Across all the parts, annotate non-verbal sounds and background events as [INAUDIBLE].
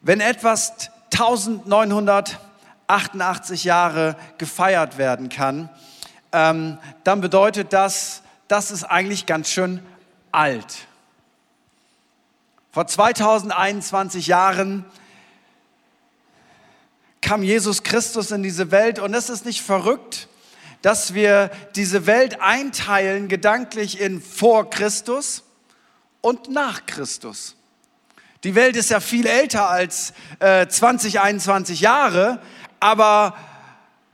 Wenn etwas 1988 Jahre gefeiert werden kann, ähm, dann bedeutet das, das ist eigentlich ganz schön alt. Vor 2021 Jahren kam Jesus Christus in diese Welt und es ist nicht verrückt, dass wir diese Welt einteilen gedanklich in vor Christus und nach Christus. Die Welt ist ja viel älter als äh, 20, 21 Jahre, aber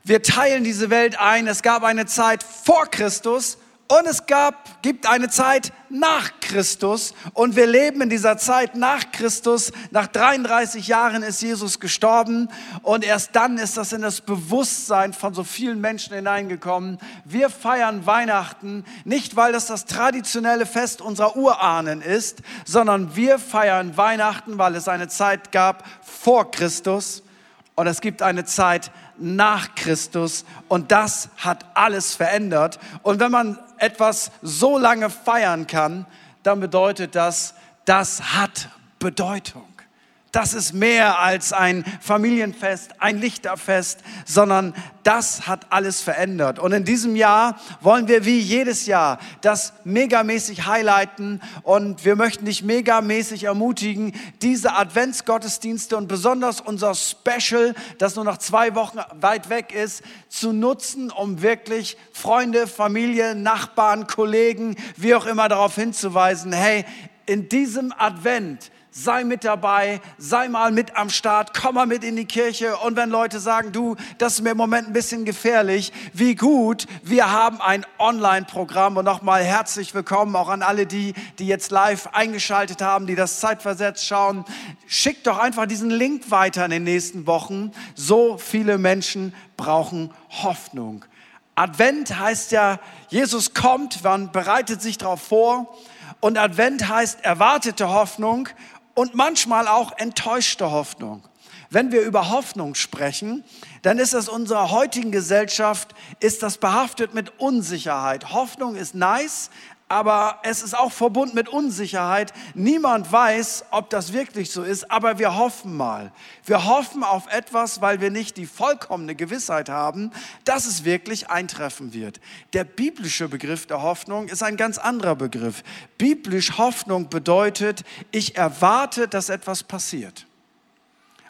wir teilen diese Welt ein. Es gab eine Zeit vor Christus und es gab, gibt eine Zeit nach Christus und wir leben in dieser Zeit nach Christus. Nach 33 Jahren ist Jesus gestorben und erst dann ist das in das Bewusstsein von so vielen Menschen hineingekommen. Wir feiern Weihnachten nicht, weil das das traditionelle Fest unserer Urahnen ist, sondern wir feiern Weihnachten, weil es eine Zeit gab vor Christus und es gibt eine Zeit nach Christus und das hat alles verändert. Und wenn man etwas so lange feiern kann, dann bedeutet das, das hat Bedeutung. Das ist mehr als ein Familienfest, ein Lichterfest, sondern das hat alles verändert. Und in diesem Jahr wollen wir wie jedes Jahr das megamäßig highlighten und wir möchten dich megamäßig ermutigen, diese Adventsgottesdienste und besonders unser Special, das nur noch zwei Wochen weit weg ist, zu nutzen, um wirklich Freunde, Familie, Nachbarn, Kollegen, wie auch immer darauf hinzuweisen, hey, in diesem Advent sei mit dabei, sei mal mit am Start, komm mal mit in die Kirche. Und wenn Leute sagen, du, das ist mir im Moment ein bisschen gefährlich, wie gut, wir haben ein Online-Programm. Und nochmal herzlich willkommen auch an alle die, die jetzt live eingeschaltet haben, die das zeitversetzt schauen. Schickt doch einfach diesen Link weiter in den nächsten Wochen. So viele Menschen brauchen Hoffnung. Advent heißt ja, Jesus kommt, man bereitet sich darauf vor. Und Advent heißt erwartete Hoffnung und manchmal auch enttäuschte Hoffnung. Wenn wir über Hoffnung sprechen, dann ist das unserer heutigen Gesellschaft, ist das behaftet mit Unsicherheit. Hoffnung ist nice, aber es ist auch verbunden mit Unsicherheit. Niemand weiß, ob das wirklich so ist, aber wir hoffen mal. Wir hoffen auf etwas, weil wir nicht die vollkommene Gewissheit haben, dass es wirklich eintreffen wird. Der biblische Begriff der Hoffnung ist ein ganz anderer Begriff. Biblisch Hoffnung bedeutet, ich erwarte, dass etwas passiert.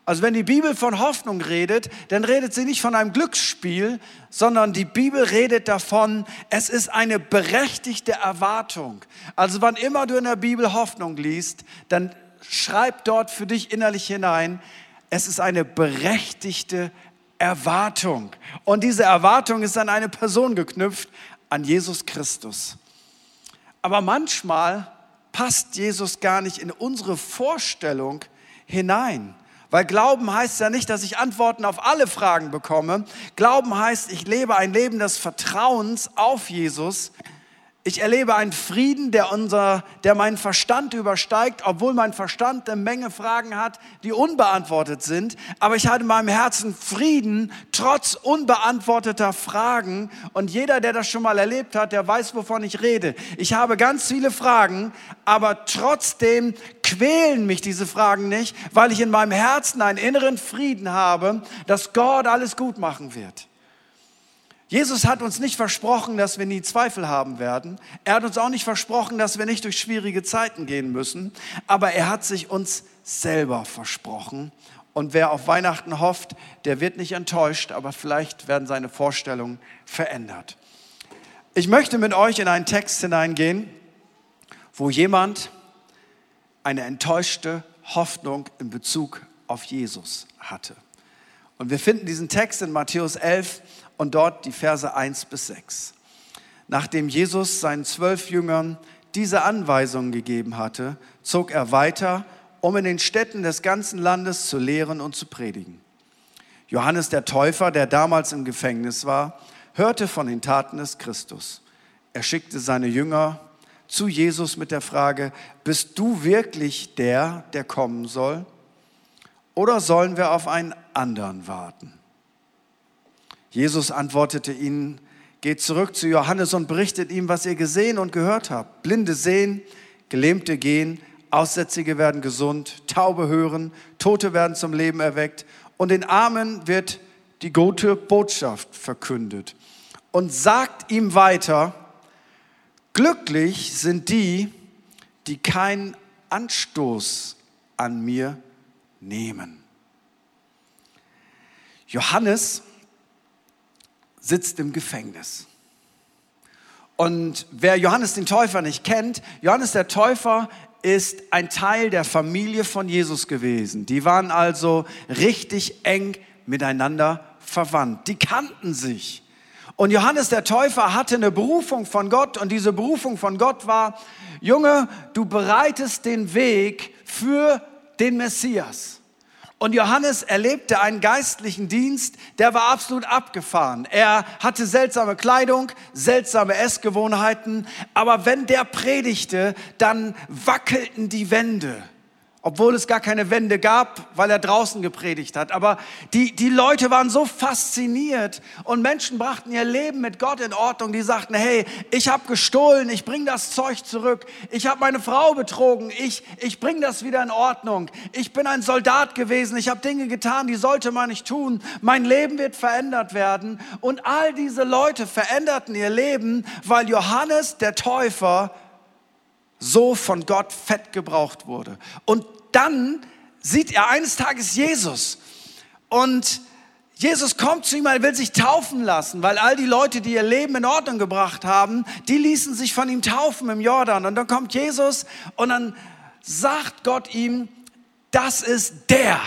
Also wenn die Bibel von Hoffnung redet, dann redet sie nicht von einem Glücksspiel, sondern die Bibel redet davon, es ist eine berechtigte Erwartung. Also wann immer du in der Bibel Hoffnung liest, dann schreib dort für dich innerlich hinein, es ist eine berechtigte Erwartung. Und diese Erwartung ist an eine Person geknüpft, an Jesus Christus. Aber manchmal passt Jesus gar nicht in unsere Vorstellung hinein. Weil Glauben heißt ja nicht, dass ich Antworten auf alle Fragen bekomme. Glauben heißt, ich lebe ein Leben des Vertrauens auf Jesus. Ich erlebe einen Frieden, der, unser, der meinen Verstand übersteigt, obwohl mein Verstand eine Menge Fragen hat, die unbeantwortet sind. Aber ich hatte in meinem Herzen Frieden, trotz unbeantworteter Fragen. Und jeder, der das schon mal erlebt hat, der weiß, wovon ich rede. Ich habe ganz viele Fragen, aber trotzdem quälen mich diese Fragen nicht, weil ich in meinem Herzen einen inneren Frieden habe, dass Gott alles gut machen wird. Jesus hat uns nicht versprochen, dass wir nie Zweifel haben werden. Er hat uns auch nicht versprochen, dass wir nicht durch schwierige Zeiten gehen müssen. Aber er hat sich uns selber versprochen. Und wer auf Weihnachten hofft, der wird nicht enttäuscht, aber vielleicht werden seine Vorstellungen verändert. Ich möchte mit euch in einen Text hineingehen, wo jemand eine enttäuschte Hoffnung in Bezug auf Jesus hatte. Und wir finden diesen Text in Matthäus 11 und dort die Verse 1 bis 6. Nachdem Jesus seinen zwölf Jüngern diese Anweisungen gegeben hatte, zog er weiter, um in den Städten des ganzen Landes zu lehren und zu predigen. Johannes der Täufer, der damals im Gefängnis war, hörte von den Taten des Christus. Er schickte seine Jünger zu Jesus mit der Frage, bist du wirklich der, der kommen soll? Oder sollen wir auf einen anderen warten? Jesus antwortete ihnen, geht zurück zu Johannes und berichtet ihm, was ihr gesehen und gehört habt. Blinde sehen, Gelähmte gehen, Aussätzige werden gesund, Taube hören, Tote werden zum Leben erweckt und den Armen wird die gute Botschaft verkündet. Und sagt ihm weiter, glücklich sind die, die keinen Anstoß an mir nehmen. Johannes sitzt im Gefängnis. Und wer Johannes den Täufer nicht kennt, Johannes der Täufer ist ein Teil der Familie von Jesus gewesen. Die waren also richtig eng miteinander verwandt. Die kannten sich. Und Johannes der Täufer hatte eine Berufung von Gott und diese Berufung von Gott war, Junge, du bereitest den Weg für den Messias. Und Johannes erlebte einen geistlichen Dienst, der war absolut abgefahren. Er hatte seltsame Kleidung, seltsame Essgewohnheiten, aber wenn der predigte, dann wackelten die Wände obwohl es gar keine Wände gab, weil er draußen gepredigt hat. Aber die, die Leute waren so fasziniert und Menschen brachten ihr Leben mit Gott in Ordnung. Die sagten, hey, ich habe gestohlen, ich bring das Zeug zurück. Ich habe meine Frau betrogen, ich, ich bring das wieder in Ordnung. Ich bin ein Soldat gewesen, ich habe Dinge getan, die sollte man nicht tun. Mein Leben wird verändert werden. Und all diese Leute veränderten ihr Leben, weil Johannes der Täufer so von Gott fett gebraucht wurde. Und dann sieht er eines Tages Jesus und Jesus kommt zu ihm, er will sich taufen lassen, weil all die Leute, die ihr Leben in Ordnung gebracht haben, die ließen sich von ihm taufen im Jordan. Und dann kommt Jesus und dann sagt Gott ihm, das ist der.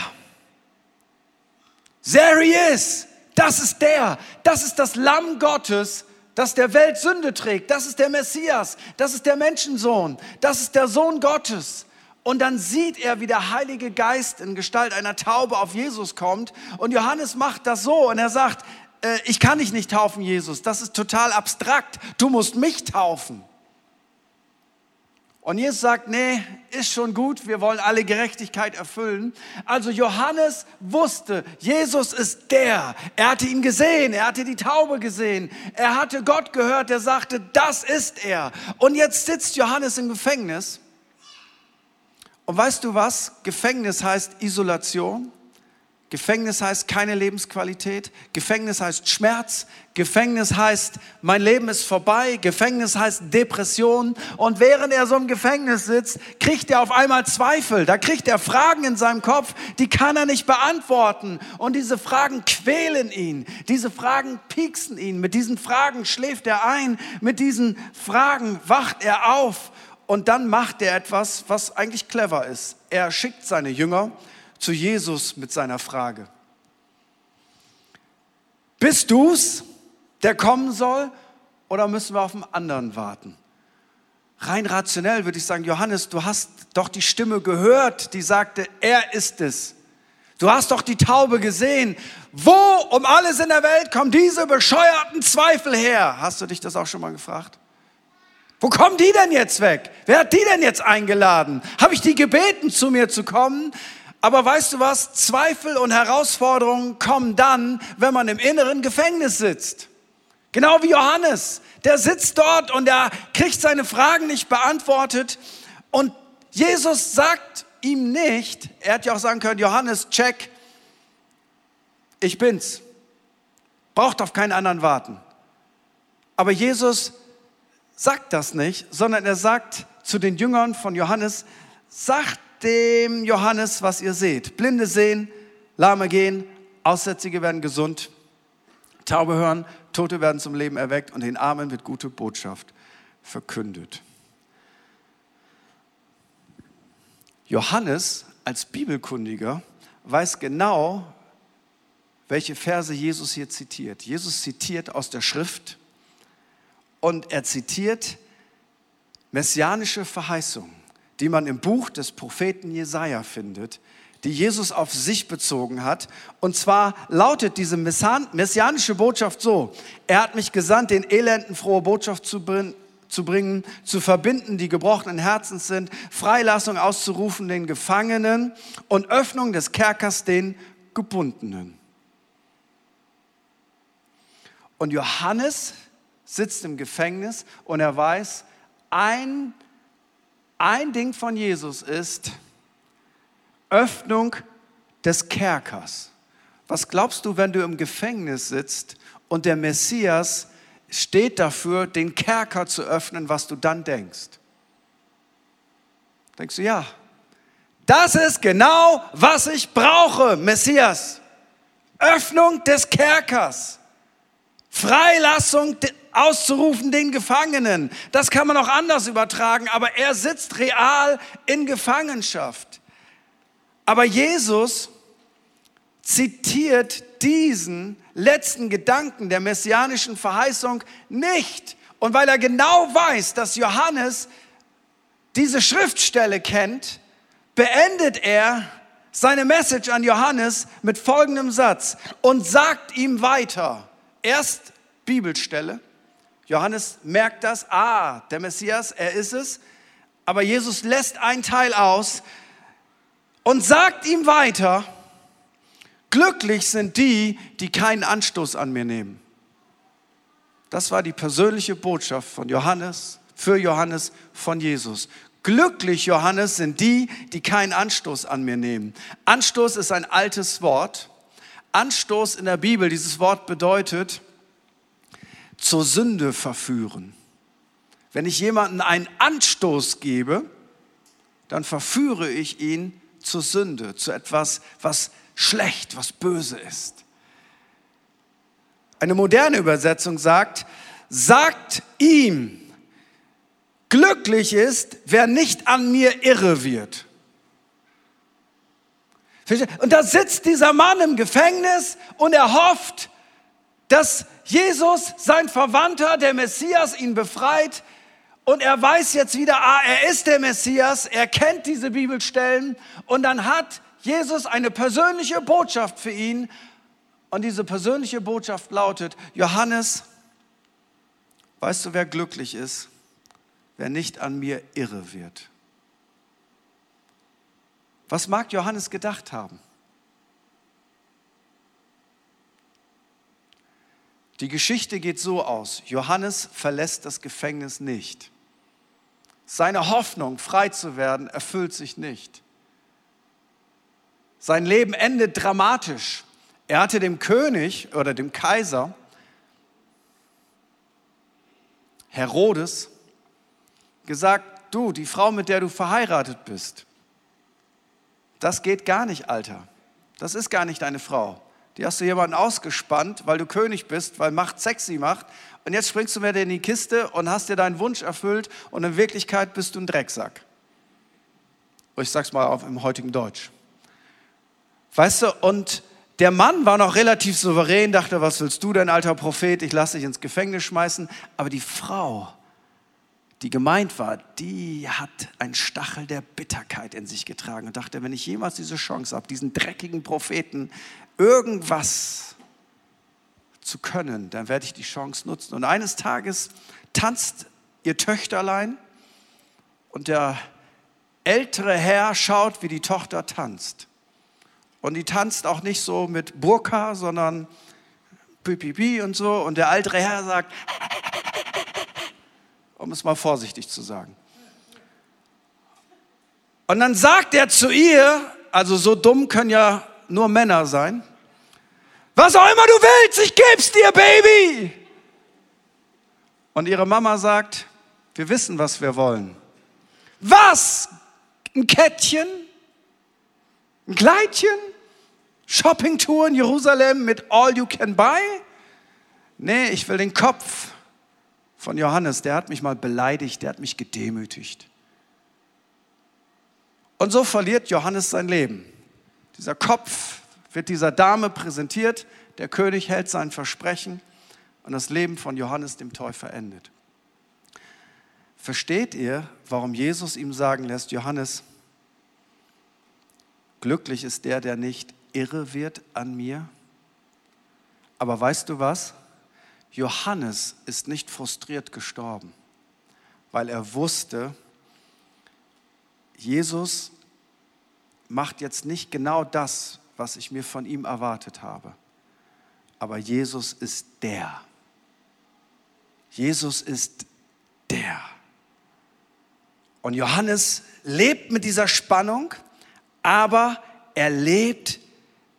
There he is. Das ist der. Das ist das Lamm Gottes, das der Welt Sünde trägt. Das ist der Messias. Das ist der Menschensohn. Das ist der Sohn Gottes. Und dann sieht er, wie der Heilige Geist in Gestalt einer Taube auf Jesus kommt. Und Johannes macht das so und er sagt, äh, ich kann dich nicht taufen, Jesus. Das ist total abstrakt. Du musst mich taufen. Und Jesus sagt, nee, ist schon gut, wir wollen alle Gerechtigkeit erfüllen. Also Johannes wusste, Jesus ist der. Er hatte ihn gesehen, er hatte die Taube gesehen, er hatte Gott gehört, der sagte, das ist er. Und jetzt sitzt Johannes im Gefängnis. Und weißt du was? Gefängnis heißt Isolation. Gefängnis heißt keine Lebensqualität. Gefängnis heißt Schmerz. Gefängnis heißt, mein Leben ist vorbei. Gefängnis heißt Depression. Und während er so im Gefängnis sitzt, kriegt er auf einmal Zweifel. Da kriegt er Fragen in seinem Kopf, die kann er nicht beantworten. Und diese Fragen quälen ihn. Diese Fragen pieksen ihn. Mit diesen Fragen schläft er ein. Mit diesen Fragen wacht er auf. Und dann macht er etwas, was eigentlich clever ist. Er schickt seine Jünger zu Jesus mit seiner Frage. Bist du's, der kommen soll, oder müssen wir auf einen anderen warten? Rein rationell würde ich sagen, Johannes, du hast doch die Stimme gehört, die sagte, er ist es. Du hast doch die Taube gesehen. Wo um alles in der Welt kommen diese bescheuerten Zweifel her? Hast du dich das auch schon mal gefragt? Wo kommen die denn jetzt weg? Wer hat die denn jetzt eingeladen? Habe ich die gebeten, zu mir zu kommen? Aber weißt du was? Zweifel und Herausforderungen kommen dann, wenn man im inneren Gefängnis sitzt. Genau wie Johannes. Der sitzt dort und er kriegt seine Fragen nicht beantwortet. Und Jesus sagt ihm nicht, er hätte ja auch sagen können, Johannes, check, ich bin's. Braucht auf keinen anderen warten. Aber Jesus sagt das nicht, sondern er sagt zu den Jüngern von Johannes, sagt dem Johannes, was ihr seht. Blinde sehen, Lahme gehen, Aussätzige werden gesund, Taube hören, Tote werden zum Leben erweckt und den Armen wird gute Botschaft verkündet. Johannes als Bibelkundiger weiß genau, welche Verse Jesus hier zitiert. Jesus zitiert aus der Schrift und er zitiert messianische Verheißungen die man im Buch des Propheten Jesaja findet, die Jesus auf sich bezogen hat. Und zwar lautet diese messianische Botschaft so: Er hat mich gesandt, den Elenden frohe Botschaft zu bringen zu bringen, zu verbinden, die gebrochenen Herzens sind, Freilassung auszurufen den Gefangenen und Öffnung des Kerkers den Gebundenen. Und Johannes sitzt im Gefängnis und er weiß, ein Ein Ding von Jesus ist Öffnung des Kerkers. Was glaubst du, wenn du im Gefängnis sitzt und der Messias steht dafür, den Kerker zu öffnen, was du dann denkst? Denkst du, ja, das ist genau, was ich brauche, Messias. Öffnung des Kerkers. Freilassung auszurufen den Gefangenen. Das kann man auch anders übertragen, aber er sitzt real in Gefangenschaft. Aber Jesus zitiert diesen letzten Gedanken der messianischen Verheißung nicht. Und weil er genau weiß, dass Johannes diese Schriftstelle kennt, beendet er seine Message an Johannes mit folgendem Satz und sagt ihm weiter. Erst Bibelstelle. Johannes merkt das, ah, der Messias, er ist es. Aber Jesus lässt einen Teil aus und sagt ihm weiter, glücklich sind die, die keinen Anstoß an mir nehmen. Das war die persönliche Botschaft von Johannes, für Johannes von Jesus. Glücklich, Johannes, sind die, die keinen Anstoß an mir nehmen. Anstoß ist ein altes Wort. Anstoß in der Bibel, dieses Wort bedeutet zur Sünde verführen. Wenn ich jemanden einen Anstoß gebe, dann verführe ich ihn zur Sünde, zu etwas, was schlecht, was böse ist. Eine moderne Übersetzung sagt, sagt ihm, Glücklich ist, wer nicht an mir irre wird. Und da sitzt dieser Mann im Gefängnis und er hofft, dass Jesus, sein Verwandter, der Messias, ihn befreit. Und er weiß jetzt wieder, ah, er ist der Messias, er kennt diese Bibelstellen. Und dann hat Jesus eine persönliche Botschaft für ihn. Und diese persönliche Botschaft lautet, Johannes, weißt du, wer glücklich ist? wer nicht an mir irre wird. Was mag Johannes gedacht haben? Die Geschichte geht so aus. Johannes verlässt das Gefängnis nicht. Seine Hoffnung, frei zu werden, erfüllt sich nicht. Sein Leben endet dramatisch. Er hatte dem König oder dem Kaiser Herodes gesagt, du, die Frau, mit der du verheiratet bist, das geht gar nicht, Alter. Das ist gar nicht deine Frau. Die hast du jemanden ausgespannt, weil du König bist, weil Macht sexy macht. Und jetzt springst du mir in die Kiste und hast dir deinen Wunsch erfüllt und in Wirklichkeit bist du ein Drecksack. Ich sag's mal auf im heutigen Deutsch. Weißt du, und der Mann war noch relativ souverän, dachte, was willst du denn, alter Prophet, ich lasse dich ins Gefängnis schmeißen. Aber die Frau, die gemeint war, die hat einen Stachel der Bitterkeit in sich getragen und dachte, wenn ich jemals diese Chance habe, diesen dreckigen Propheten irgendwas zu können, dann werde ich die Chance nutzen. Und eines Tages tanzt ihr Töchterlein und der ältere Herr schaut, wie die Tochter tanzt. Und die tanzt auch nicht so mit Burka, sondern Pipipi und so. Und der ältere Herr sagt, [LAUGHS] um es mal vorsichtig zu sagen. Und dann sagt er zu ihr, also so dumm können ja nur Männer sein, was auch immer du willst, ich geb's dir, Baby. Und ihre Mama sagt, wir wissen, was wir wollen. Was? Ein Kettchen? Ein Kleidchen? Shoppingtour in Jerusalem mit All You Can Buy? Nee, ich will den Kopf von Johannes, der hat mich mal beleidigt, der hat mich gedemütigt. Und so verliert Johannes sein Leben. Dieser Kopf wird dieser Dame präsentiert, der König hält sein Versprechen und das Leben von Johannes dem Täufer endet. Versteht ihr, warum Jesus ihm sagen lässt, Johannes, glücklich ist der, der nicht irre wird an mir? Aber weißt du was? Johannes ist nicht frustriert gestorben, weil er wusste, Jesus macht jetzt nicht genau das, was ich mir von ihm erwartet habe. Aber Jesus ist der. Jesus ist der. Und Johannes lebt mit dieser Spannung, aber er lebt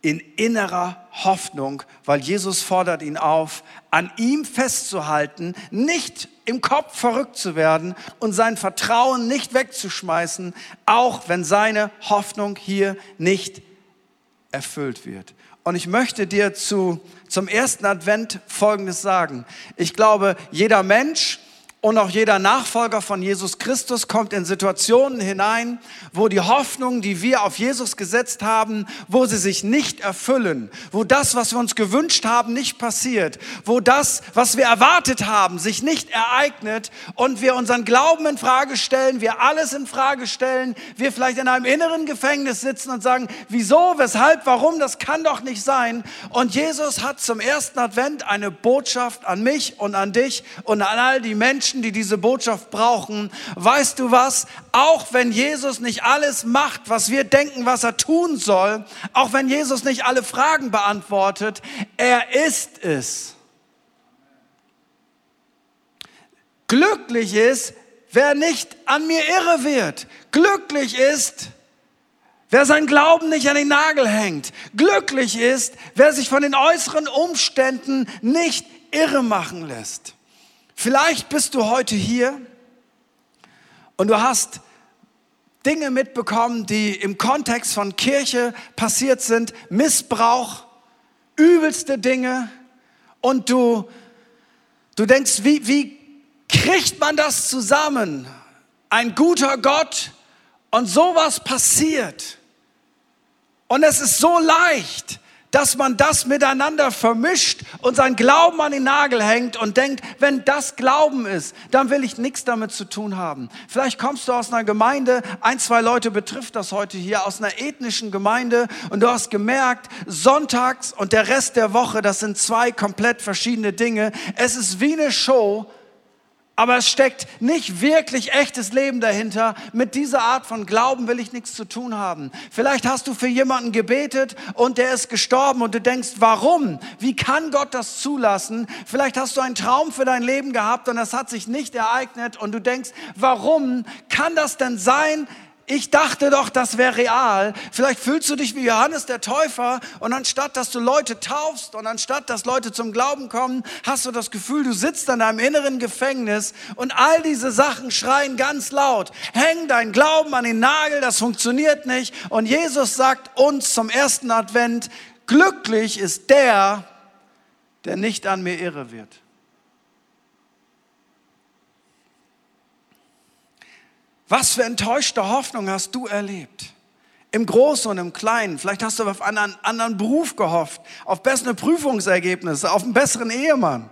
in innerer Hoffnung, weil Jesus fordert ihn auf, an ihm festzuhalten, nicht im Kopf verrückt zu werden und sein Vertrauen nicht wegzuschmeißen, auch wenn seine Hoffnung hier nicht erfüllt wird. Und ich möchte dir zu, zum ersten Advent Folgendes sagen. Ich glaube, jeder Mensch und auch jeder Nachfolger von Jesus Christus kommt in Situationen hinein, wo die Hoffnung, die wir auf Jesus gesetzt haben, wo sie sich nicht erfüllen, wo das, was wir uns gewünscht haben, nicht passiert, wo das, was wir erwartet haben, sich nicht ereignet und wir unseren Glauben in Frage stellen, wir alles in Frage stellen, wir vielleicht in einem inneren Gefängnis sitzen und sagen, wieso, weshalb, warum, das kann doch nicht sein. Und Jesus hat zum ersten Advent eine Botschaft an mich und an dich und an all die Menschen, Menschen, die diese Botschaft brauchen. Weißt du was? Auch wenn Jesus nicht alles macht, was wir denken, was er tun soll, auch wenn Jesus nicht alle Fragen beantwortet, er ist es. Glücklich ist, wer nicht an mir irre wird. Glücklich ist, wer sein Glauben nicht an den Nagel hängt. Glücklich ist, wer sich von den äußeren Umständen nicht irre machen lässt. Vielleicht bist du heute hier und du hast Dinge mitbekommen, die im Kontext von Kirche passiert sind, Missbrauch, übelste Dinge und du, du denkst, wie, wie kriegt man das zusammen? Ein guter Gott und sowas passiert. Und es ist so leicht, dass man das miteinander vermischt und sein Glauben an den Nagel hängt und denkt, wenn das Glauben ist, dann will ich nichts damit zu tun haben. Vielleicht kommst du aus einer Gemeinde, ein, zwei Leute betrifft das heute hier, aus einer ethnischen Gemeinde und du hast gemerkt, sonntags und der Rest der Woche, das sind zwei komplett verschiedene Dinge. Es ist wie eine Show, aber es steckt nicht wirklich echtes Leben dahinter. Mit dieser Art von Glauben will ich nichts zu tun haben. Vielleicht hast du für jemanden gebetet und der ist gestorben und du denkst, warum? Wie kann Gott das zulassen? Vielleicht hast du einen Traum für dein Leben gehabt und das hat sich nicht ereignet und du denkst, warum kann das denn sein? Ich dachte doch, das wäre real. Vielleicht fühlst du dich wie Johannes der Täufer und anstatt, dass du Leute taufst und anstatt, dass Leute zum Glauben kommen, hast du das Gefühl, du sitzt an deinem inneren Gefängnis und all diese Sachen schreien ganz laut. Häng dein Glauben an den Nagel, das funktioniert nicht. Und Jesus sagt uns zum ersten Advent, glücklich ist der, der nicht an mir irre wird. Was für enttäuschte Hoffnung hast du erlebt? Im Großen und im Kleinen. Vielleicht hast du auf einen anderen Beruf gehofft, auf bessere Prüfungsergebnisse, auf einen besseren Ehemann,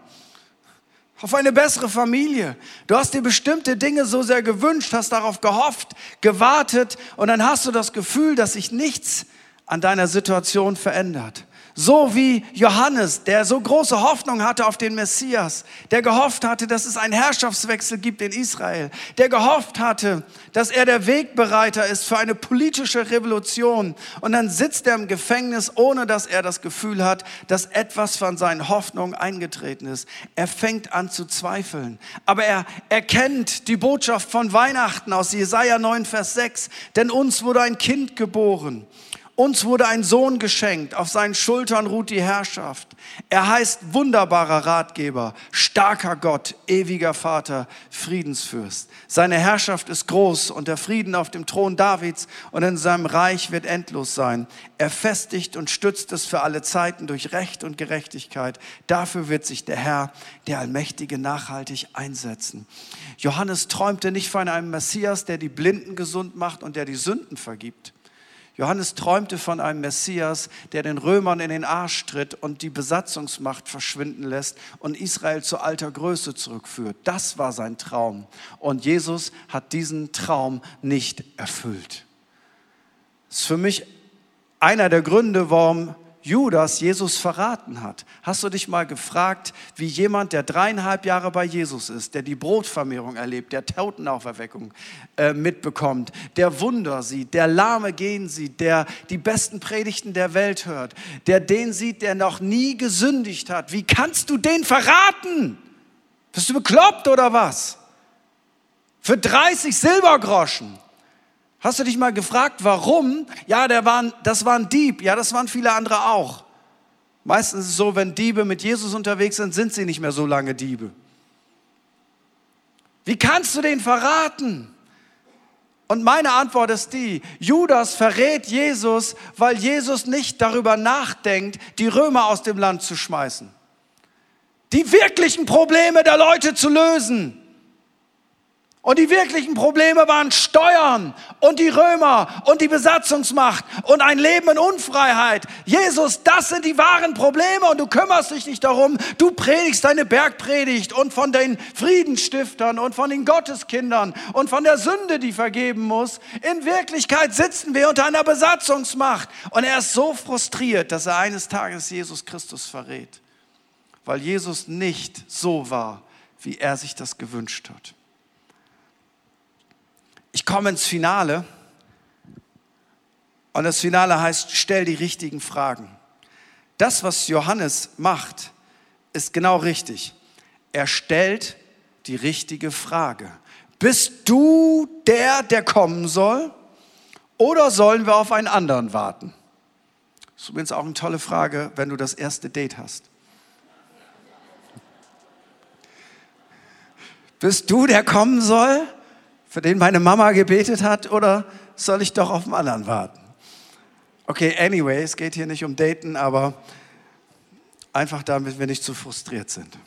auf eine bessere Familie. Du hast dir bestimmte Dinge so sehr gewünscht, hast darauf gehofft, gewartet und dann hast du das Gefühl, dass sich nichts an deiner Situation verändert. So wie Johannes, der so große Hoffnung hatte auf den Messias, der gehofft hatte, dass es einen Herrschaftswechsel gibt in Israel, der gehofft hatte, dass er der Wegbereiter ist für eine politische Revolution. Und dann sitzt er im Gefängnis, ohne dass er das Gefühl hat, dass etwas von seinen Hoffnungen eingetreten ist. Er fängt an zu zweifeln. Aber er erkennt die Botschaft von Weihnachten aus Jesaja 9, Vers 6. Denn uns wurde ein Kind geboren. Uns wurde ein Sohn geschenkt, auf seinen Schultern ruht die Herrschaft. Er heißt wunderbarer Ratgeber, starker Gott, ewiger Vater, Friedensfürst. Seine Herrschaft ist groß und der Frieden auf dem Thron Davids und in seinem Reich wird endlos sein. Er festigt und stützt es für alle Zeiten durch Recht und Gerechtigkeit. Dafür wird sich der Herr, der Allmächtige, nachhaltig einsetzen. Johannes träumte nicht von einem Messias, der die Blinden gesund macht und der die Sünden vergibt. Johannes träumte von einem Messias, der den Römern in den Arsch tritt und die Besatzungsmacht verschwinden lässt und Israel zu alter Größe zurückführt. Das war sein Traum. Und Jesus hat diesen Traum nicht erfüllt. Das ist für mich einer der Gründe, warum Judas Jesus verraten hat. Hast du dich mal gefragt, wie jemand, der dreieinhalb Jahre bei Jesus ist, der die Brotvermehrung erlebt, der Totenauferweckung äh, mitbekommt, der Wunder sieht, der Lahme gehen sieht, der die besten Predigten der Welt hört, der den sieht, der noch nie gesündigt hat. Wie kannst du den verraten? Bist du bekloppt oder was? Für 30 Silbergroschen. Hast du dich mal gefragt, warum? Ja, der war, das war ein Dieb. Ja, das waren viele andere auch. Meistens ist es so, wenn Diebe mit Jesus unterwegs sind, sind sie nicht mehr so lange Diebe. Wie kannst du den verraten? Und meine Antwort ist die, Judas verrät Jesus, weil Jesus nicht darüber nachdenkt, die Römer aus dem Land zu schmeißen. Die wirklichen Probleme der Leute zu lösen. Und die wirklichen Probleme waren Steuern und die Römer und die Besatzungsmacht und ein Leben in Unfreiheit. Jesus, das sind die wahren Probleme und du kümmerst dich nicht darum. Du predigst deine Bergpredigt und von den Friedenstiftern und von den Gotteskindern und von der Sünde, die vergeben muss. In Wirklichkeit sitzen wir unter einer Besatzungsmacht und er ist so frustriert, dass er eines Tages Jesus Christus verrät, weil Jesus nicht so war, wie er sich das gewünscht hat. Ich komme ins Finale und das Finale heißt, stell die richtigen Fragen. Das, was Johannes macht, ist genau richtig. Er stellt die richtige Frage. Bist du der, der kommen soll? Oder sollen wir auf einen anderen warten? Das ist übrigens auch eine tolle Frage, wenn du das erste Date hast. Bist du, der kommen soll? Für den meine Mama gebetet hat, oder soll ich doch auf den anderen warten? Okay, anyway, es geht hier nicht um Daten, aber einfach damit wir nicht zu frustriert sind.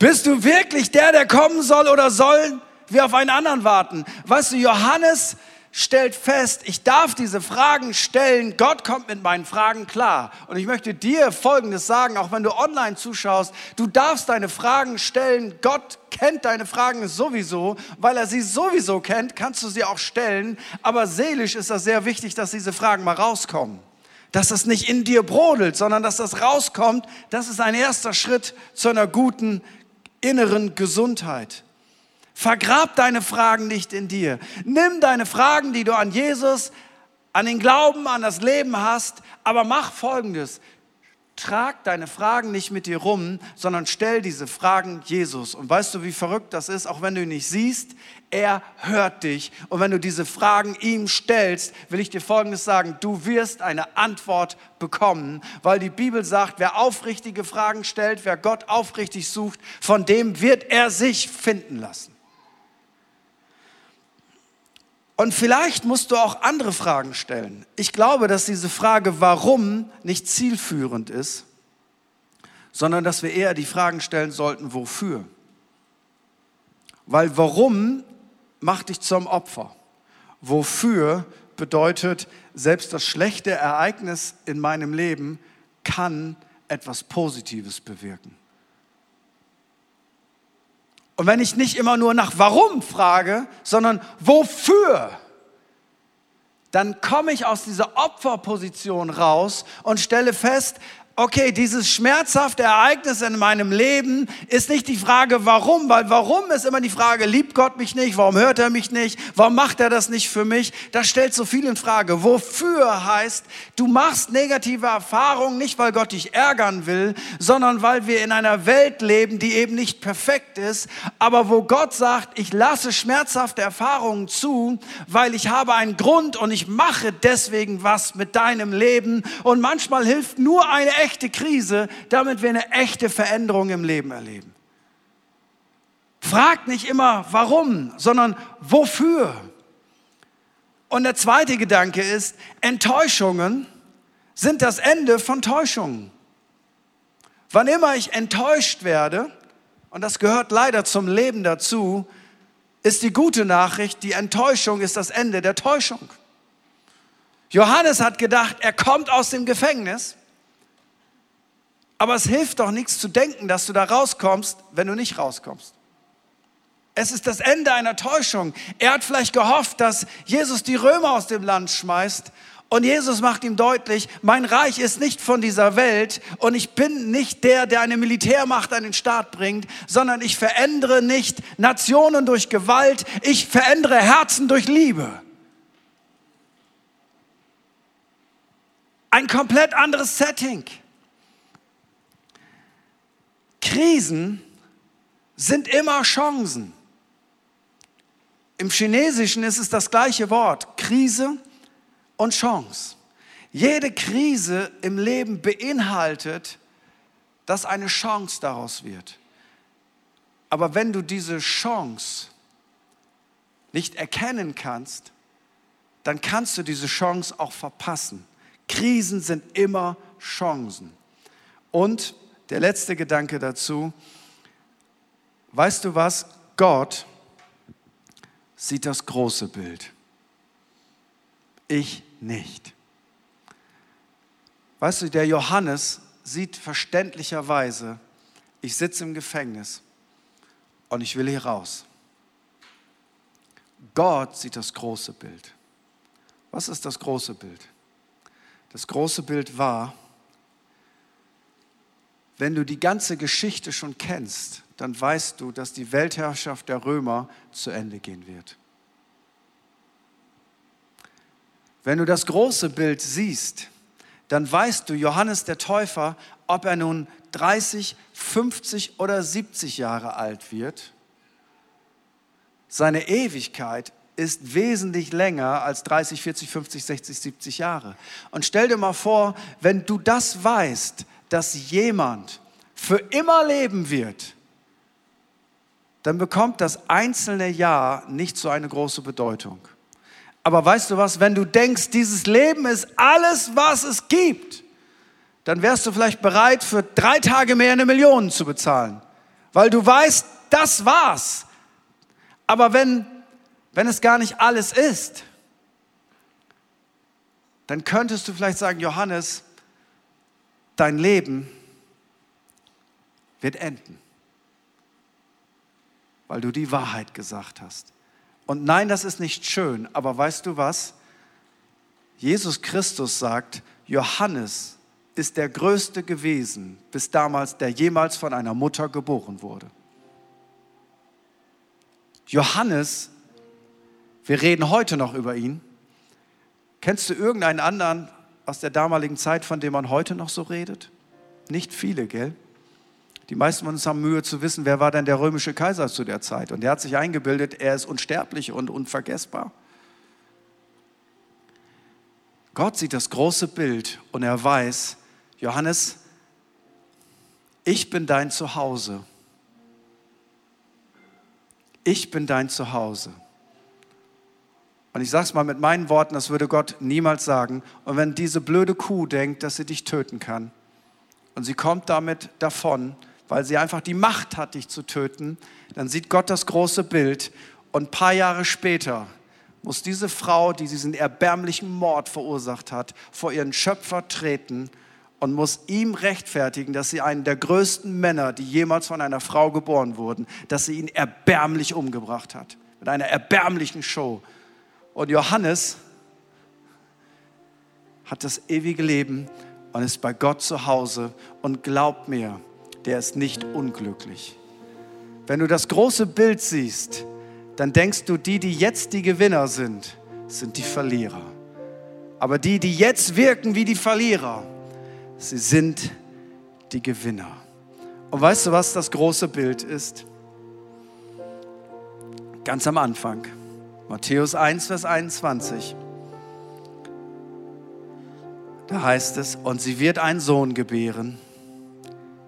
Bist du wirklich der, der kommen soll, oder sollen wir auf einen anderen warten? Weißt du, Johannes stellt fest, ich darf diese Fragen stellen. Gott kommt mit meinen Fragen klar. Und ich möchte dir Folgendes sagen, auch wenn du online zuschaust, du darfst deine Fragen stellen. Gott kennt deine Fragen sowieso, weil er sie sowieso kennt, kannst du sie auch stellen. Aber seelisch ist das sehr wichtig, dass diese Fragen mal rauskommen. Dass es nicht in dir brodelt, sondern dass das rauskommt. Das ist ein erster Schritt zu einer guten inneren Gesundheit. Vergrab deine Fragen nicht in dir. Nimm deine Fragen, die du an Jesus, an den Glauben, an das Leben hast, aber mach Folgendes. Trag deine Fragen nicht mit dir rum, sondern stell diese Fragen Jesus. Und weißt du, wie verrückt das ist, auch wenn du ihn nicht siehst? Er hört dich. Und wenn du diese Fragen ihm stellst, will ich dir Folgendes sagen. Du wirst eine Antwort bekommen, weil die Bibel sagt, wer aufrichtige Fragen stellt, wer Gott aufrichtig sucht, von dem wird er sich finden lassen. Und vielleicht musst du auch andere Fragen stellen. Ich glaube, dass diese Frage warum nicht zielführend ist, sondern dass wir eher die Fragen stellen sollten, wofür. Weil warum macht dich zum Opfer? Wofür bedeutet, selbst das schlechte Ereignis in meinem Leben kann etwas Positives bewirken. Und wenn ich nicht immer nur nach warum frage, sondern wofür, dann komme ich aus dieser Opferposition raus und stelle fest, okay, dieses schmerzhafte Ereignis in meinem Leben ist nicht die Frage, warum, weil warum ist immer die Frage, liebt Gott mich nicht, warum hört er mich nicht, warum macht er das nicht für mich? Das stellt so viel in Frage. Wofür heißt, du machst negative Erfahrungen nicht, weil Gott dich ärgern will, sondern weil wir in einer Welt leben, die eben nicht perfekt ist, aber wo Gott sagt, ich lasse schmerzhafte Erfahrungen zu, weil ich habe einen Grund und ich mache deswegen was mit deinem Leben und manchmal hilft nur eine echte Krise, damit wir eine echte Veränderung im Leben erleben. Fragt nicht immer warum, sondern wofür. Und der zweite Gedanke ist, Enttäuschungen sind das Ende von Täuschungen. Wann immer ich enttäuscht werde, und das gehört leider zum Leben dazu, ist die gute Nachricht, die Enttäuschung ist das Ende der Täuschung. Johannes hat gedacht, er kommt aus dem Gefängnis aber es hilft doch nichts zu denken, dass du da rauskommst, wenn du nicht rauskommst. Es ist das Ende einer Täuschung. Er hat vielleicht gehofft, dass Jesus die Römer aus dem Land schmeißt. Und Jesus macht ihm deutlich, mein Reich ist nicht von dieser Welt und ich bin nicht der, der eine Militärmacht an den Staat bringt, sondern ich verändere nicht Nationen durch Gewalt, ich verändere Herzen durch Liebe. Ein komplett anderes Setting. Krisen sind immer Chancen. Im Chinesischen ist es das gleiche Wort, Krise und Chance. Jede Krise im Leben beinhaltet, dass eine Chance daraus wird. Aber wenn du diese Chance nicht erkennen kannst, dann kannst du diese Chance auch verpassen. Krisen sind immer Chancen. Und der letzte Gedanke dazu, weißt du was? Gott sieht das große Bild. Ich nicht. Weißt du, der Johannes sieht verständlicherweise, ich sitze im Gefängnis und ich will hier raus. Gott sieht das große Bild. Was ist das große Bild? Das große Bild war, wenn du die ganze Geschichte schon kennst, dann weißt du, dass die Weltherrschaft der Römer zu Ende gehen wird. Wenn du das große Bild siehst, dann weißt du, Johannes der Täufer, ob er nun 30, 50 oder 70 Jahre alt wird, seine Ewigkeit ist wesentlich länger als 30, 40, 50, 60, 70 Jahre. Und stell dir mal vor, wenn du das weißt, dass jemand für immer leben wird, dann bekommt das einzelne Jahr nicht so eine große Bedeutung. Aber weißt du was, wenn du denkst, dieses Leben ist alles, was es gibt, dann wärst du vielleicht bereit, für drei Tage mehr eine Million zu bezahlen, weil du weißt, das war's. Aber wenn, wenn es gar nicht alles ist, dann könntest du vielleicht sagen, Johannes, dein Leben wird enden, weil du die Wahrheit gesagt hast. Und nein, das ist nicht schön, aber weißt du was? Jesus Christus sagt, Johannes ist der Größte gewesen bis damals, der jemals von einer Mutter geboren wurde. Johannes, wir reden heute noch über ihn. Kennst du irgendeinen anderen aus der damaligen Zeit, von dem man heute noch so redet? Nicht viele, gell? Die meisten von uns haben Mühe zu wissen, wer war denn der römische Kaiser zu der Zeit. Und der hat sich eingebildet, er ist unsterblich und unvergessbar. Gott sieht das große Bild und er weiß, Johannes, ich bin dein Zuhause. Ich bin dein Zuhause. Und ich sage es mal mit meinen Worten, das würde Gott niemals sagen. Und wenn diese blöde Kuh denkt, dass sie dich töten kann und sie kommt damit davon, weil sie einfach die Macht hat, dich zu töten, dann sieht Gott das große Bild und ein paar Jahre später muss diese Frau, die diesen erbärmlichen Mord verursacht hat, vor ihren Schöpfer treten und muss ihm rechtfertigen, dass sie einen der größten Männer, die jemals von einer Frau geboren wurden, dass sie ihn erbärmlich umgebracht hat. Mit einer erbärmlichen Show. Und Johannes hat das ewige Leben und ist bei Gott zu Hause. Und glaubt mir, der ist nicht unglücklich. Wenn du das große Bild siehst, dann denkst du, die, die jetzt die Gewinner sind, sind die Verlierer. Aber die, die jetzt wirken wie die Verlierer, sie sind die Gewinner. Und weißt du, was das große Bild ist? Ganz am Anfang, Matthäus 1, Vers 21. Da heißt es, und sie wird einen Sohn gebären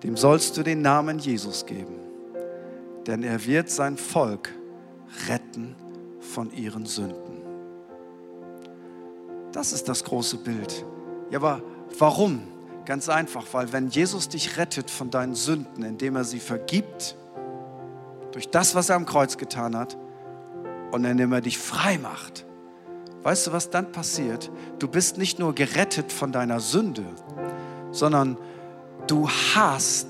dem sollst du den Namen Jesus geben, denn er wird sein Volk retten von ihren Sünden. Das ist das große Bild. Ja, aber warum? Ganz einfach, weil wenn Jesus dich rettet von deinen Sünden, indem er sie vergibt, durch das, was er am Kreuz getan hat, und indem er dich frei macht, weißt du, was dann passiert? Du bist nicht nur gerettet von deiner Sünde, sondern Du hast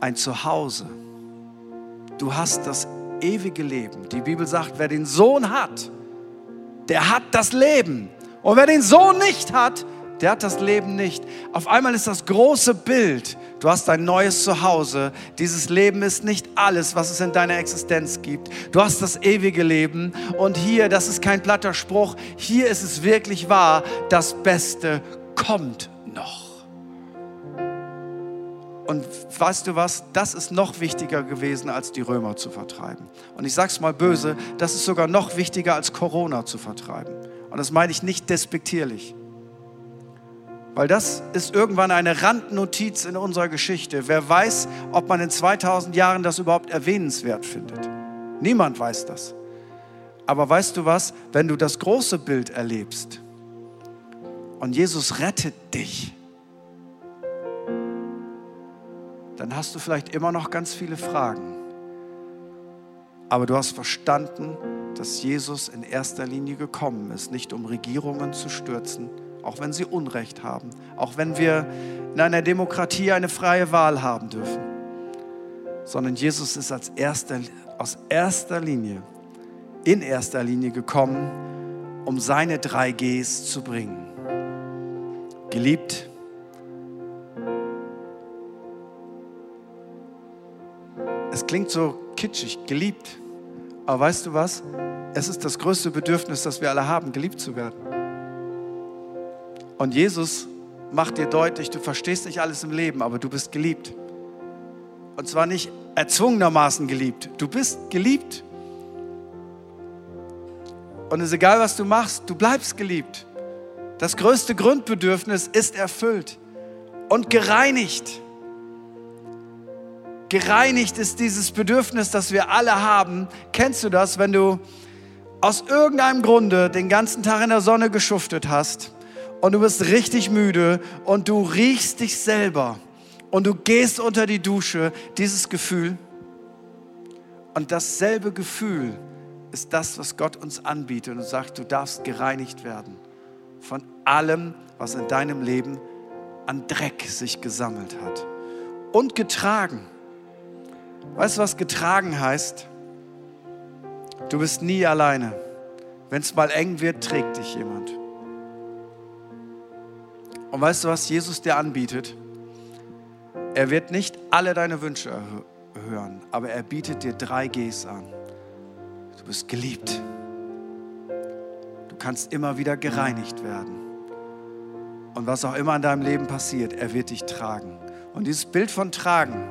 ein Zuhause. Du hast das ewige Leben. Die Bibel sagt, wer den Sohn hat, der hat das Leben. Und wer den Sohn nicht hat, der hat das Leben nicht. Auf einmal ist das große Bild, du hast ein neues Zuhause. Dieses Leben ist nicht alles, was es in deiner Existenz gibt. Du hast das ewige Leben. Und hier, das ist kein platter Spruch, hier ist es wirklich wahr, das Beste kommt noch. Und weißt du was? Das ist noch wichtiger gewesen, als die Römer zu vertreiben. Und ich sage es mal böse, das ist sogar noch wichtiger, als Corona zu vertreiben. Und das meine ich nicht despektierlich. Weil das ist irgendwann eine Randnotiz in unserer Geschichte. Wer weiß, ob man in 2000 Jahren das überhaupt erwähnenswert findet. Niemand weiß das. Aber weißt du was, wenn du das große Bild erlebst und Jesus rettet dich, dann hast du vielleicht immer noch ganz viele Fragen. Aber du hast verstanden, dass Jesus in erster Linie gekommen ist, nicht um Regierungen zu stürzen, auch wenn sie Unrecht haben, auch wenn wir in einer Demokratie eine freie Wahl haben dürfen, sondern Jesus ist als erster, aus erster Linie, in erster Linie gekommen, um seine drei Gs zu bringen. Geliebt, Es klingt so kitschig, geliebt. Aber weißt du was? Es ist das größte Bedürfnis, das wir alle haben, geliebt zu werden. Und Jesus macht dir deutlich, du verstehst nicht alles im Leben, aber du bist geliebt. Und zwar nicht erzwungenermaßen geliebt. Du bist geliebt. Und es ist egal, was du machst, du bleibst geliebt. Das größte Grundbedürfnis ist erfüllt und gereinigt. Gereinigt ist dieses Bedürfnis, das wir alle haben. Kennst du das, wenn du aus irgendeinem Grunde den ganzen Tag in der Sonne geschuftet hast und du bist richtig müde und du riechst dich selber und du gehst unter die Dusche, dieses Gefühl. Und dasselbe Gefühl ist das, was Gott uns anbietet und sagt, du darfst gereinigt werden von allem, was in deinem Leben an Dreck sich gesammelt hat und getragen. Weißt du, was getragen heißt? Du bist nie alleine. Wenn es mal eng wird, trägt dich jemand. Und weißt du, was Jesus dir anbietet? Er wird nicht alle deine Wünsche hören, aber er bietet dir drei Gs an. Du bist geliebt. Du kannst immer wieder gereinigt werden. Und was auch immer in deinem Leben passiert, er wird dich tragen. Und dieses Bild von tragen,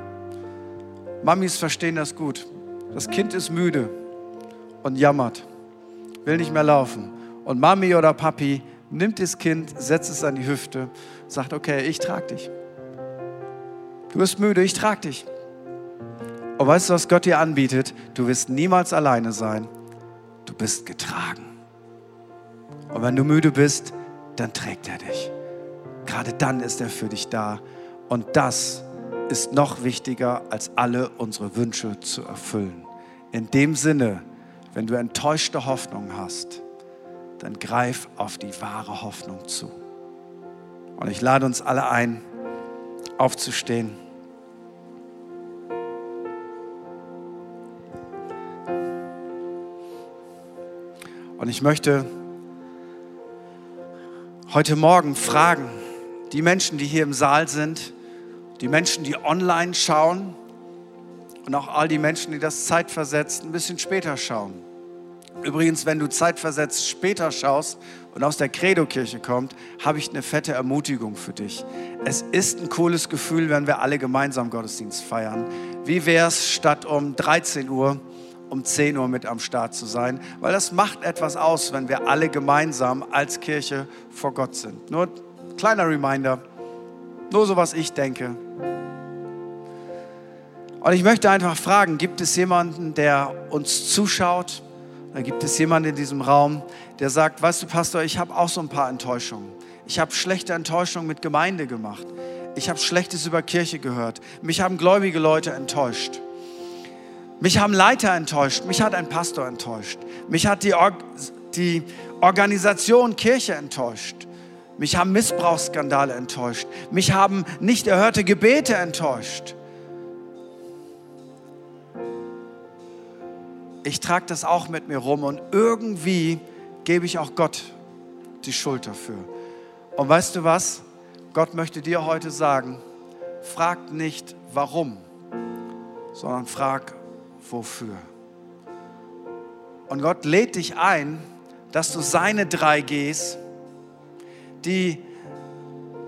Mamis verstehen das gut. Das Kind ist müde und jammert, will nicht mehr laufen. Und Mami oder Papi nimmt das Kind, setzt es an die Hüfte, sagt, okay, ich trage dich. Du bist müde, ich trage dich. Und weißt du, was Gott dir anbietet? Du wirst niemals alleine sein. Du bist getragen. Und wenn du müde bist, dann trägt er dich. Gerade dann ist er für dich da. Und das ist noch wichtiger, als alle unsere Wünsche zu erfüllen. In dem Sinne, wenn du enttäuschte Hoffnung hast, dann greif auf die wahre Hoffnung zu. Und ich lade uns alle ein, aufzustehen. Und ich möchte heute Morgen fragen, die Menschen, die hier im Saal sind, die Menschen, die online schauen und auch all die Menschen, die das zeitversetzt ein bisschen später schauen. Übrigens, wenn du zeitversetzt später schaust und aus der Credo-Kirche kommt, habe ich eine fette Ermutigung für dich. Es ist ein cooles Gefühl, wenn wir alle gemeinsam Gottesdienst feiern. Wie wäre es, statt um 13 Uhr, um 10 Uhr mit am Start zu sein? Weil das macht etwas aus, wenn wir alle gemeinsam als Kirche vor Gott sind. Nur ein kleiner Reminder, nur so was ich denke. Und ich möchte einfach fragen, gibt es jemanden, der uns zuschaut? Oder gibt es jemanden in diesem Raum, der sagt, weißt du, Pastor, ich habe auch so ein paar Enttäuschungen. Ich habe schlechte Enttäuschungen mit Gemeinde gemacht. Ich habe Schlechtes über Kirche gehört. Mich haben gläubige Leute enttäuscht. Mich haben Leiter enttäuscht. Mich hat ein Pastor enttäuscht. Mich hat die, Or die Organisation Kirche enttäuscht. Mich haben Missbrauchsskandale enttäuscht. Mich haben nicht erhörte Gebete enttäuscht. Ich trage das auch mit mir rum und irgendwie gebe ich auch Gott die Schuld dafür. Und weißt du was? Gott möchte dir heute sagen, frag nicht warum, sondern frag wofür. Und Gott lädt dich ein, dass du seine drei Gs, die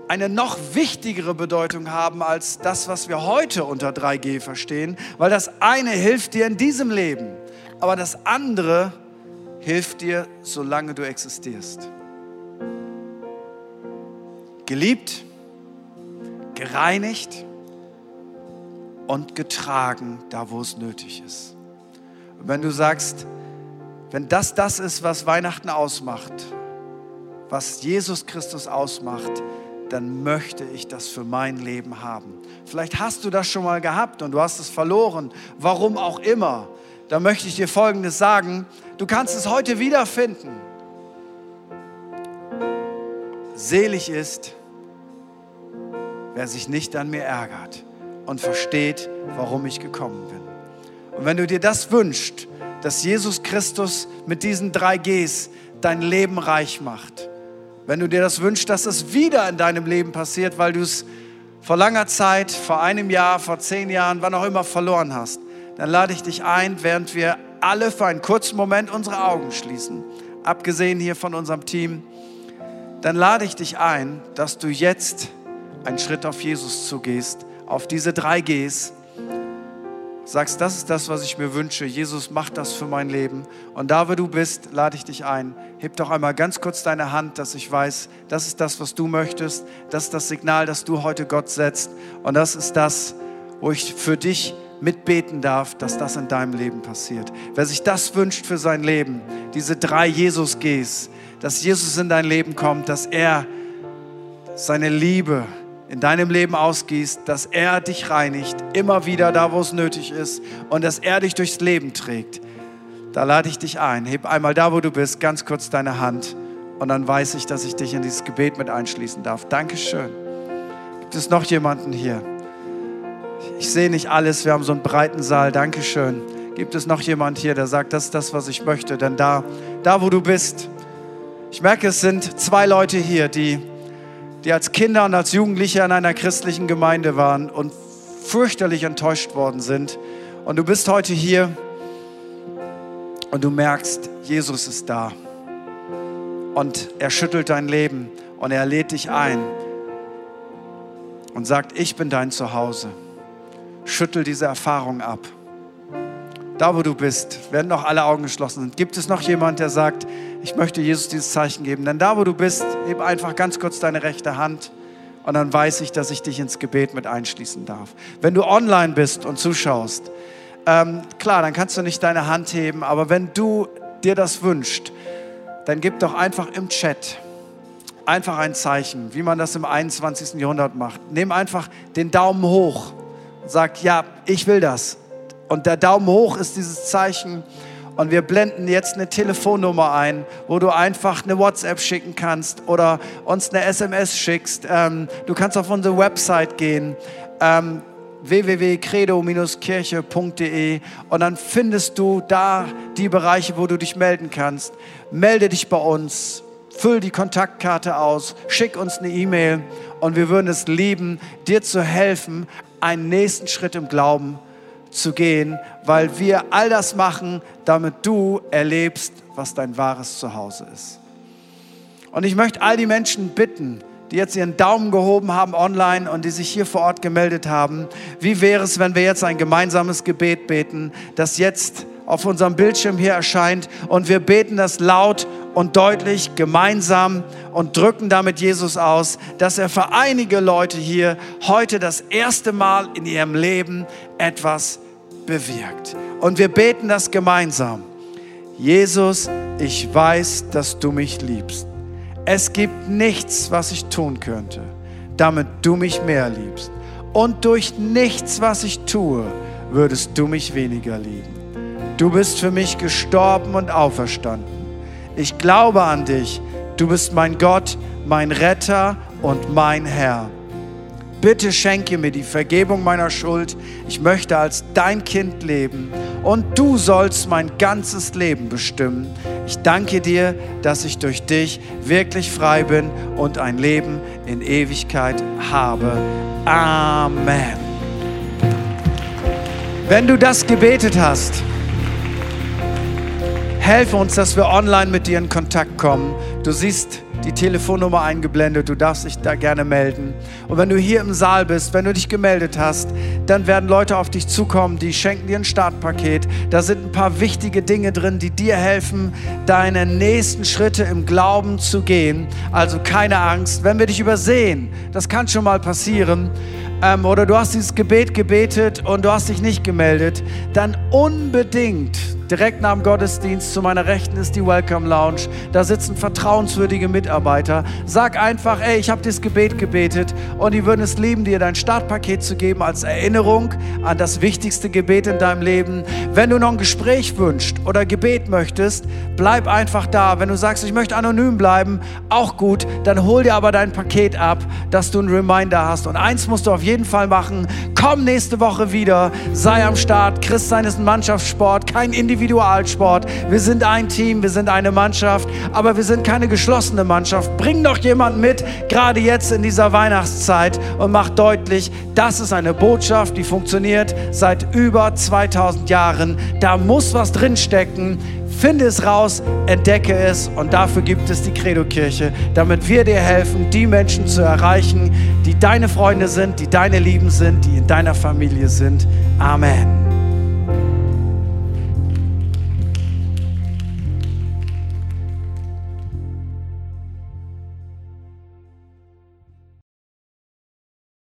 eine noch wichtigere Bedeutung haben als das, was wir heute unter 3G verstehen, weil das eine hilft dir in diesem Leben, aber das andere hilft dir, solange du existierst. Geliebt, gereinigt und getragen, da wo es nötig ist. Und wenn du sagst, wenn das das ist, was Weihnachten ausmacht, was Jesus Christus ausmacht, dann möchte ich das für mein Leben haben. Vielleicht hast du das schon mal gehabt und du hast es verloren, warum auch immer. Da möchte ich dir Folgendes sagen, du kannst es heute wiederfinden. Selig ist, wer sich nicht an mir ärgert und versteht, warum ich gekommen bin. Und wenn du dir das wünschst, dass Jesus Christus mit diesen drei Gs dein Leben reich macht, wenn du dir das wünschst, dass es wieder in deinem Leben passiert, weil du es vor langer Zeit, vor einem Jahr, vor zehn Jahren, wann auch immer verloren hast, dann lade ich dich ein, während wir alle für einen kurzen Moment unsere Augen schließen, abgesehen hier von unserem Team, dann lade ich dich ein, dass du jetzt einen Schritt auf Jesus zugehst, auf diese drei Gs sagst, das ist das, was ich mir wünsche. Jesus macht das für mein Leben. Und da, wo du bist, lade ich dich ein. Heb doch einmal ganz kurz deine Hand, dass ich weiß, das ist das, was du möchtest. Das ist das Signal, das du heute Gott setzt. Und das ist das, wo ich für dich mitbeten darf, dass das in deinem Leben passiert. Wer sich das wünscht für sein Leben, diese drei Jesus-Gs, dass Jesus in dein Leben kommt, dass er seine Liebe, in deinem Leben ausgießt, dass er dich reinigt, immer wieder da, wo es nötig ist und dass er dich durchs Leben trägt. Da lade ich dich ein. Heb einmal da, wo du bist, ganz kurz deine Hand und dann weiß ich, dass ich dich in dieses Gebet mit einschließen darf. Dankeschön. Gibt es noch jemanden hier? Ich sehe nicht alles, wir haben so einen breiten Saal. Dankeschön. Gibt es noch jemand hier, der sagt, das ist das, was ich möchte? Denn da, da, wo du bist, ich merke, es sind zwei Leute hier, die die als Kinder und als Jugendliche in einer christlichen Gemeinde waren und fürchterlich enttäuscht worden sind. Und du bist heute hier und du merkst, Jesus ist da. Und er schüttelt dein Leben und er lädt dich ein und sagt, ich bin dein Zuhause. Schüttel diese Erfahrung ab. Da, wo du bist, werden noch alle Augen geschlossen sind. Gibt es noch jemand, der sagt, ich möchte Jesus dieses Zeichen geben. Denn da, wo du bist, heb einfach ganz kurz deine rechte Hand und dann weiß ich, dass ich dich ins Gebet mit einschließen darf. Wenn du online bist und zuschaust, ähm, klar, dann kannst du nicht deine Hand heben, aber wenn du dir das wünschst, dann gib doch einfach im Chat einfach ein Zeichen, wie man das im 21. Jahrhundert macht. Nimm einfach den Daumen hoch und sag, ja, ich will das. Und der Daumen hoch ist dieses Zeichen, und wir blenden jetzt eine Telefonnummer ein, wo du einfach eine WhatsApp schicken kannst oder uns eine SMS schickst. Ähm, du kannst auf unsere Website gehen. Ähm, www.credo-kirche.de und dann findest du da die Bereiche, wo du dich melden kannst. Melde dich bei uns, füll die Kontaktkarte aus, schick uns eine E-Mail und wir würden es lieben, dir zu helfen, einen nächsten Schritt im Glauben zu gehen, weil wir all das machen, damit du erlebst, was dein wahres Zuhause ist. Und ich möchte all die Menschen bitten, die jetzt ihren Daumen gehoben haben online und die sich hier vor Ort gemeldet haben, wie wäre es, wenn wir jetzt ein gemeinsames Gebet beten, das jetzt auf unserem Bildschirm hier erscheint und wir beten das laut und deutlich gemeinsam und drücken damit Jesus aus, dass er für einige Leute hier heute das erste Mal in ihrem Leben etwas bewirkt. Und wir beten das gemeinsam. Jesus, ich weiß, dass du mich liebst. Es gibt nichts, was ich tun könnte, damit du mich mehr liebst. Und durch nichts, was ich tue, würdest du mich weniger lieben. Du bist für mich gestorben und auferstanden. Ich glaube an dich. Du bist mein Gott, mein Retter und mein Herr. Bitte schenke mir die Vergebung meiner Schuld. Ich möchte als dein Kind leben und du sollst mein ganzes Leben bestimmen. Ich danke dir, dass ich durch dich wirklich frei bin und ein Leben in Ewigkeit habe. Amen. Wenn du das gebetet hast, helfe uns, dass wir online mit dir in Kontakt kommen. Du siehst die Telefonnummer eingeblendet. Du darfst dich da gerne melden. Und wenn du hier im Saal bist, wenn du dich gemeldet hast, dann werden Leute auf dich zukommen, die schenken dir ein Startpaket. Da sind ein paar wichtige Dinge drin, die dir helfen, deine nächsten Schritte im Glauben zu gehen. Also keine Angst, wenn wir dich übersehen, das kann schon mal passieren ähm, oder du hast dieses Gebet gebetet und du hast dich nicht gemeldet, dann unbedingt direkt nach dem Gottesdienst zu meiner Rechten ist die Welcome Lounge. Da sitzen vertrauenswürdige Mitarbeiter. Sag einfach, ey, ich habe das Gebet gebetet und die würden es lieben, dir dein Startpaket zu geben als Erinnerung an das wichtigste Gebet in deinem Leben. Wenn du noch ein Gespräch wünschst oder Gebet möchtest, bleib einfach da. Wenn du sagst, ich möchte anonym bleiben, auch gut, dann hol dir aber dein Paket ab, dass du einen Reminder hast. Und eins musst du auf jeden Fall machen. Komm nächste Woche wieder, sei am Start. Christsein ist ein Mannschaftssport, kein Individualsport. Wir sind ein Team, wir sind eine Mannschaft, aber wir sind keine geschlossene Mannschaft. Bring doch jemand mit, gerade jetzt in dieser Weihnachtszeit und mach deutlich, das ist eine Botschaft, die funktioniert seit über 2000 Jahren. Da muss was drinstecken. Finde es raus, entdecke es und dafür gibt es die Credo-Kirche, damit wir dir helfen, die Menschen zu erreichen, die deine Freunde sind, die deine Lieben sind, die in deiner Familie sind. Amen.